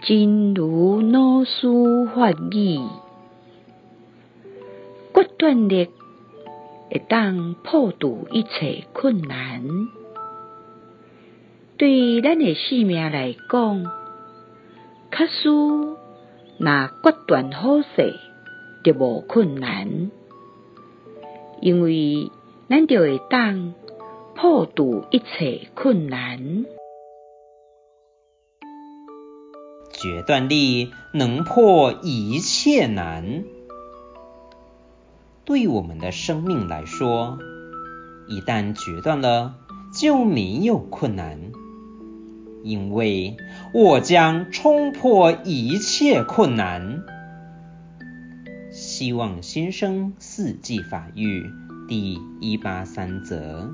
真如老师法语，决断力会当破除一切困难。对咱的性命来讲，确实若决断好势，就无困难，因为咱就会当破除一切困难。决断力能破一切难。对我们的生命来说，一旦决断了，就没有困难，因为我将冲破一切困难。希望新生四季法语第一八三则。